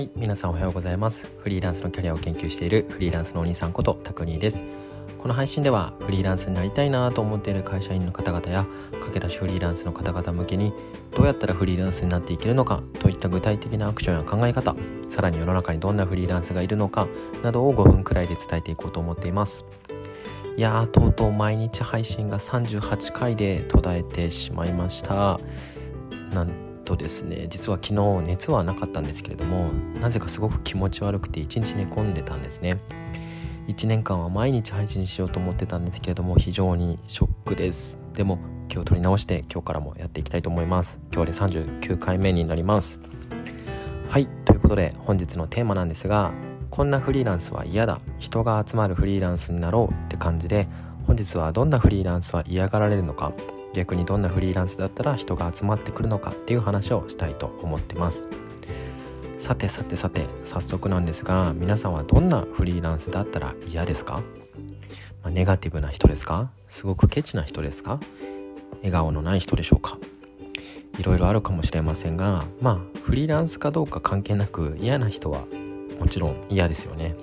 はい皆さんおはようございます。フリーランスのキャリアを研究しているフリーランスのお兄さんことタクニーです。この配信ではフリーランスになりたいなと思っている会社員の方々や駆け出しフリーランスの方々向けにどうやったらフリーランスになっていけるのかといった具体的なアクションや考え方さらに世の中にどんなフリーランスがいるのかなどを5分くらいで伝えていこうと思っています。いやーとうとう毎日配信が38回で途絶えてしまいました。なんとですね実は昨日熱はなかったんですけれどもなぜかすごく気持ち悪くて一日寝込んでたんですね。1年間は毎日配信しようと思ってたんですけれども非常にショックです。でも今日取り直して今日からもやっていきたいと思います。今日で39回目になります。はいということで本日のテーマなんですがこんなフリーランスは嫌だ。人が集まるフリーランスになろうって感じで本日はどんなフリーランスは嫌がられるのか。逆にどんなフリーランスだったら人が集まってくるのかっていう話をしたいと思ってます。さてさてさて早速なんですが皆さんはどんなフリーランスだったら嫌ですか、まあ、ネガティブな人ですか？すごくケチな人ですか？笑顔のない人でしょうか？いろいろあるかもしれませんがまあフリーランスかどうか関係なく嫌な人はもちろん嫌ですよね。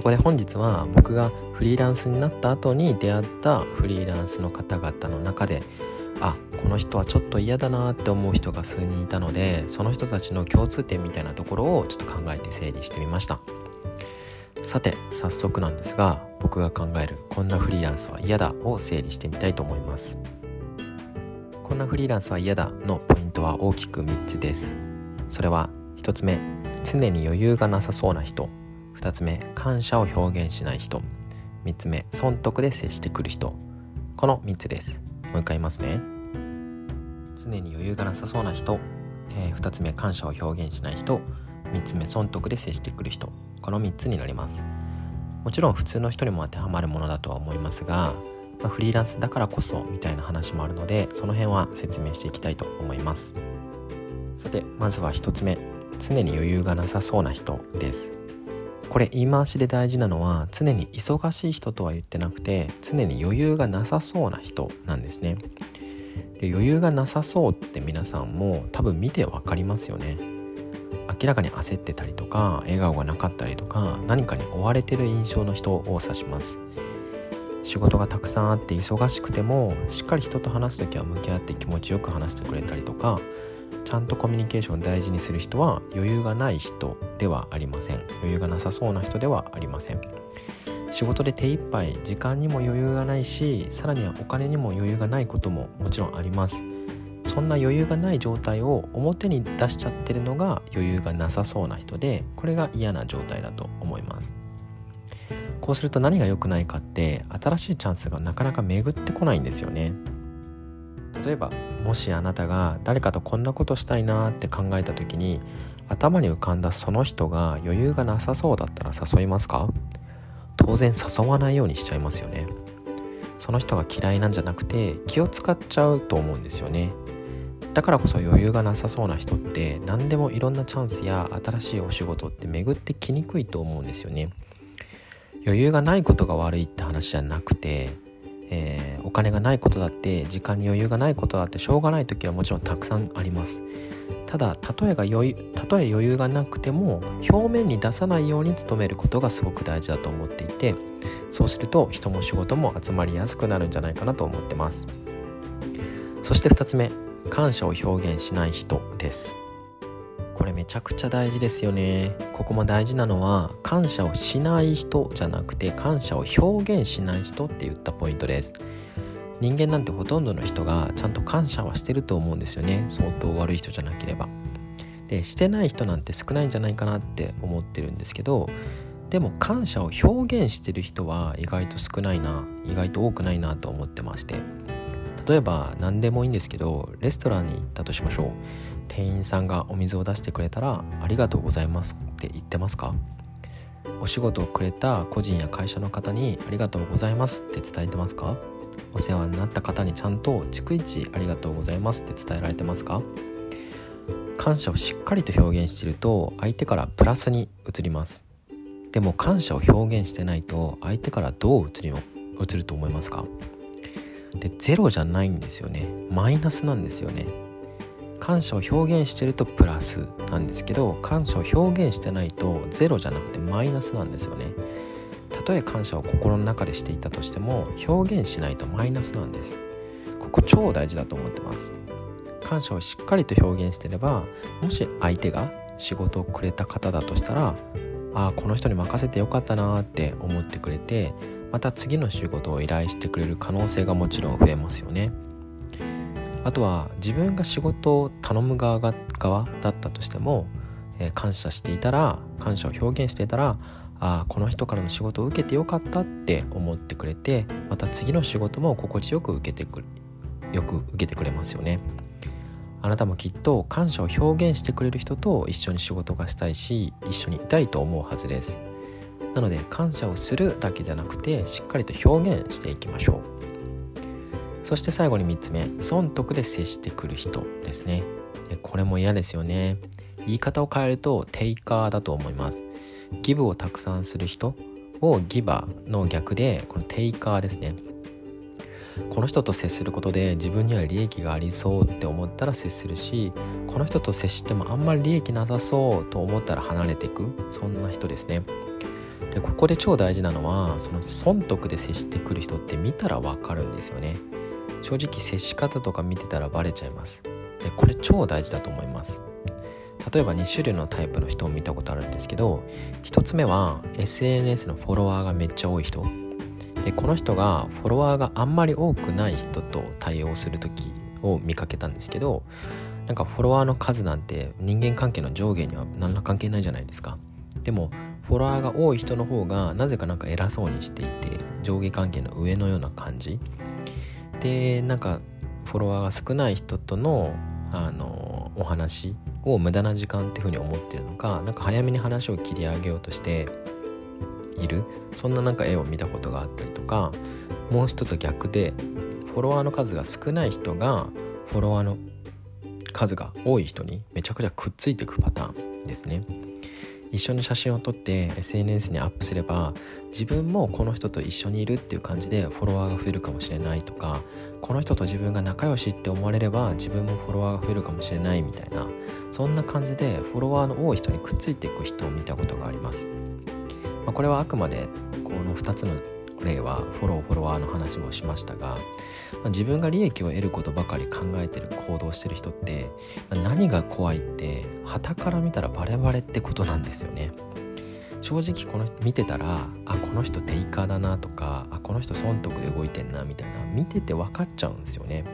そこで本日は僕がフリーランスになった後に出会ったフリーランスの方々の中であこの人はちょっと嫌だなって思う人が数人いたのでその人たちの共通点みたいなところをちょっと考えて整理してみました。さて早速なんですが僕が考えるこんなフリーランスは嫌だを整理してみたいと思います。こんなフリーランスは嫌だのポイントは大きく3つです。それは1つ目常に余裕がなさそうな人。2つ目感謝を表現しない人。3つ目損得で接してくる人。この3つです。もう一回言いますね。常に余裕がなさそうな人、えー、2つ目感謝を表現しない人。3つ目損得で接してくる人。この3つになります。もちろん普通の人にも当てはまるものだとは思いますが、まあ、フリーランスだからこそみたいな話もあるのでその辺は説明していきたいと思います。さてまずは1つ目。常に余裕がなさそうな人です。これ言い回しで大事なのは常に忙しい人とは言ってなくて常に余裕がなさそうな人なんですね。で余裕がなさそうって皆さんも多分見て分かりますよね。明らかに焦ってたりとか笑顔がなかったりとか何かに追われてる印象の人を指します。仕事がたくさんあって忙しくてもしっかり人と話す時は向き合って気持ちよく話してくれたりとかちゃんとコミュニケーションを大事にする人は余裕がない人ではありません。余裕がなさそうな人ではありません。仕事で手一杯時間にも余裕がないしさらにはお金にも余裕がないことももちろんあります。そんな余裕がない状態を表に出しちゃってるのが余裕がなさそうな人でこれが嫌な状態だと思います。こうすると何が良くないかって新しいチャンスがなかなか巡ってこないんですよね。例えばもしあなたが誰かとこんなことしたいなって考えた時に頭に浮かんだその人が余裕がなさそうだったら誘いますか？当然誘わないようにしちゃいますよね。その人が嫌いなんじゃなくて気を使っちゃうと思うんですよね。だからこそ余裕がなさそうな人って何でもいろんなチャンスや新しいお仕事って巡ってきにくいと思うんですよね。余裕がないことが悪いって話じゃなくてえー、お金がないことだって時間に余裕がないことだってしょうがない時はもちろんたくさんあります。ただ例えが余裕たとえ余裕がなくても表面に出さないように努めることがすごく大事だと思っていてそうすると人も仕事も集まりやすくなるんじゃないかなと思ってます。そして2つ目感謝を表現しない人です。これめちゃくちゃ大事ですよね。ここも大事なのは感謝をしない人じゃなくて感謝を表現しない人って言ったポイントです。人間なんてほとんどの人がちゃんと感謝はしてると思うんですよね。相当悪い人じゃなければ。でしてない人なんて少ないんじゃないかなって思ってるんですけどでも感謝を表現してる人は意外と少ないな意外と多くないなと思ってまして。例えば何でもいいんですけどレストランに行ったとしましょう。店員さんがお水を出してくれたら「ありがとうございます」って言ってますか？お仕事をくれた個人や会社の方に「ありがとうございます」って伝えてますか？お世話になった方にちゃんと逐一「ありがとうございます」って伝えられてますか？感謝をしっかりと表現していると相手からプラスに移ります。でも感謝を表現してないと相手からどう移り移ると思いますか？でゼロじゃないんですよね。マイナスなんですよね。感謝を表現してるとプラスなんですけど感謝を表現してないとゼロじゃなくてマイナスなんですよね。たとえ感謝を心の中でしていたとしても表現しないとマイナスなんです。ここ超大事だと思ってます。感謝をしっかりと表現してればもし相手が仕事をくれた方だとしたらああこの人に任せてよかったなって思ってくれてまた次の仕事を依頼してくれる可能性がもちろん増えますよね。あとは自分が仕事を頼む側が側だったとしても、えー、感謝していたら感謝を表現していたらああこの人からの仕事を受けてよかったって思ってくれてまた次の仕事も心地よく受けてくるよく受けてくれますよね。あなたもきっと感謝を表現してくれる人と一緒に仕事がしたいし一緒にいたいと思うはずです。なので感謝をするだけじゃなくてしっかりと表現していきましょう。そして最後に3つ目損得で接してくる人ですね。これも嫌ですよね。言い方を変えるとテイカーだと思います。ギブをたくさんする人をギバーの逆でこのテイカーですね。この人と接することで自分には利益がありそうって思ったら接するしこの人と接してもあんまり利益なさそうと思ったら離れていくそんな人ですね。でここで超大事なのはその損得で接してくる人って見たらわかるんですよね。正直接し方とか見てたらバレちゃいます。でこれ超大事だと思います。例えば2種類のタイプの人を見たことあるんですけど1つ目は SNS のフォロワーがめっちゃ多い人。でこの人がフォロワーがあんまり多くない人と対応する時を見かけたんですけどなんかフォロワーの数なんて人間関係の上下には何ら関係ないじゃないですか。でもフォロワーが多い人の方がなぜかなんか偉そうにしていて上下関係の上のような感じでなんかフォロワーが少ない人とのあのお話を無駄な時間っていうふうに思ってるのかなんか早めに話を切り上げようとしているそんななんか絵を見たことがあったりとかもう一つ逆でフォロワーの数が少ない人がフォロワーの数が多い人にめちゃくちゃくっついていくパターンですね。一緒に写真を撮って SNS にアップすれば自分もこの人と一緒にいるっていう感じでフォロワーが増えるかもしれないとかこの人と自分が仲良しって思われれば自分もフォロワーが増えるかもしれないみたいなそんな感じでフォロワーの多い人にくっついていく人を見たことがあります、まあ、これはあくまでこの2つの例はフォローフォロワーの話もしましたが、まあ、自分が利益を得ることばかり考えてる行動してる人って、まあ、何が怖いって旗から見たらバレバレってことなんですよね。正直この見てたらあこの人テイカーだなとかあこの人損得で動いてんなみたいな。見てて分かっちゃうんですよね。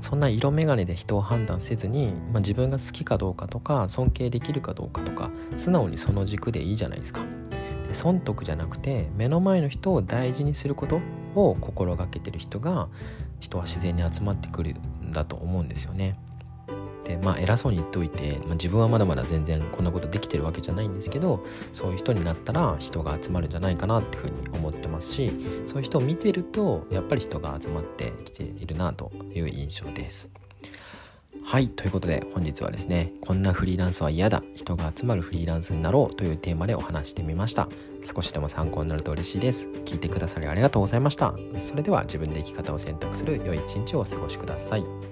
そんな色眼鏡で人を判断せずに、まあ、自分が好きかどうかとか尊敬できるかどうかとか素直にその軸でいいじゃないですか。損得じゃなくて目の前の人を大事にすることを心がけてる人が人は自然に集まってくるんだと思うんですよね。でまあ偉そうに言っておいて、まあ、自分はまだまだ全然こんなことできてるわけじゃないんですけどそういう人になったら人が集まるんじゃないかなっていうふうに思ってますしそういう人を見てるとやっぱり人が集まってきているなという印象です。はい、ということで本日はですね、こんなフリーランスは嫌だ、人が集まるフリーランスになろうというテーマでお話してみました。少しでも参考になると嬉しいです。聞いてくださりありがとうございました。それでは自分で生き方を選択する良い一日をお過ごしください。